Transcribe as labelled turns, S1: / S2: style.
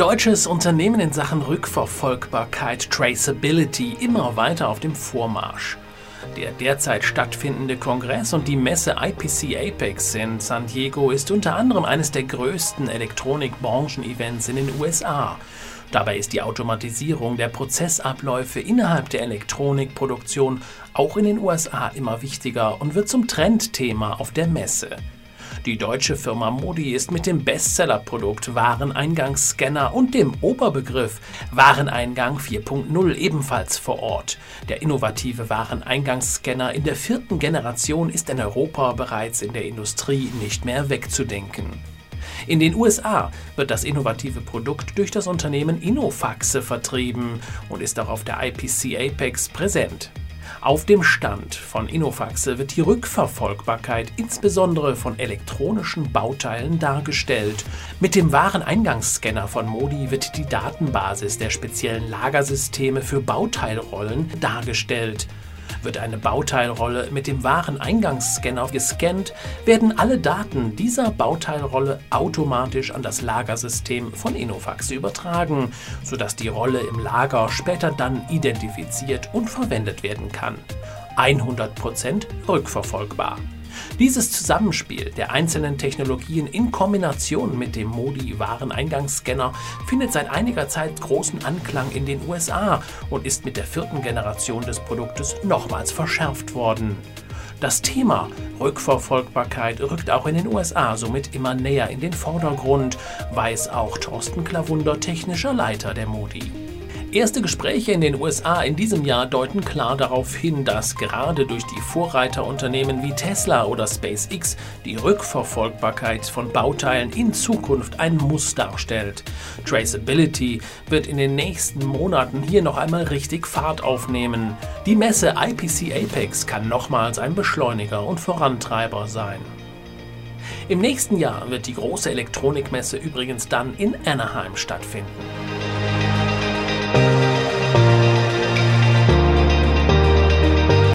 S1: Deutsches Unternehmen in Sachen Rückverfolgbarkeit, Traceability immer weiter auf dem Vormarsch. Der derzeit stattfindende Kongress und die Messe IPC Apex in San Diego ist unter anderem eines der größten Elektronikbranchen-Events in den USA. Dabei ist die Automatisierung der Prozessabläufe innerhalb der Elektronikproduktion auch in den USA immer wichtiger und wird zum Trendthema auf der Messe. Die deutsche Firma Modi ist mit dem Bestsellerprodukt Wareneingangsscanner und dem Oberbegriff Wareneingang 4.0 ebenfalls vor Ort. Der innovative Wareneingangsscanner in der vierten Generation ist in Europa bereits in der Industrie nicht mehr wegzudenken. In den USA wird das innovative Produkt durch das Unternehmen Innofaxe vertrieben und ist auch auf der IPC Apex präsent. Auf dem Stand von Innofaxe wird die Rückverfolgbarkeit insbesondere von elektronischen Bauteilen dargestellt. Mit dem Wareneingangsscanner von Modi wird die Datenbasis der speziellen Lagersysteme für Bauteilrollen dargestellt. Wird eine Bauteilrolle mit dem Wareneingangsscanner gescannt, werden alle Daten dieser Bauteilrolle automatisch an das Lagersystem von Innofax übertragen, sodass die Rolle im Lager später dann identifiziert und verwendet werden kann. 100% rückverfolgbar. Dieses Zusammenspiel der einzelnen Technologien in Kombination mit dem Modi-Wareneingangsscanner findet seit einiger Zeit großen Anklang in den USA und ist mit der vierten Generation des Produktes nochmals verschärft worden. Das Thema Rückverfolgbarkeit rückt auch in den USA somit immer näher in den Vordergrund, weiß auch Thorsten Klavunder, technischer Leiter der Modi. Erste Gespräche in den USA in diesem Jahr deuten klar darauf hin, dass gerade durch die Vorreiterunternehmen wie Tesla oder SpaceX die Rückverfolgbarkeit von Bauteilen in Zukunft ein Muss darstellt. Traceability wird in den nächsten Monaten hier noch einmal richtig Fahrt aufnehmen. Die Messe IPC Apex kann nochmals ein Beschleuniger und Vorantreiber sein. Im nächsten Jahr wird die große Elektronikmesse übrigens dann in Anaheim stattfinden.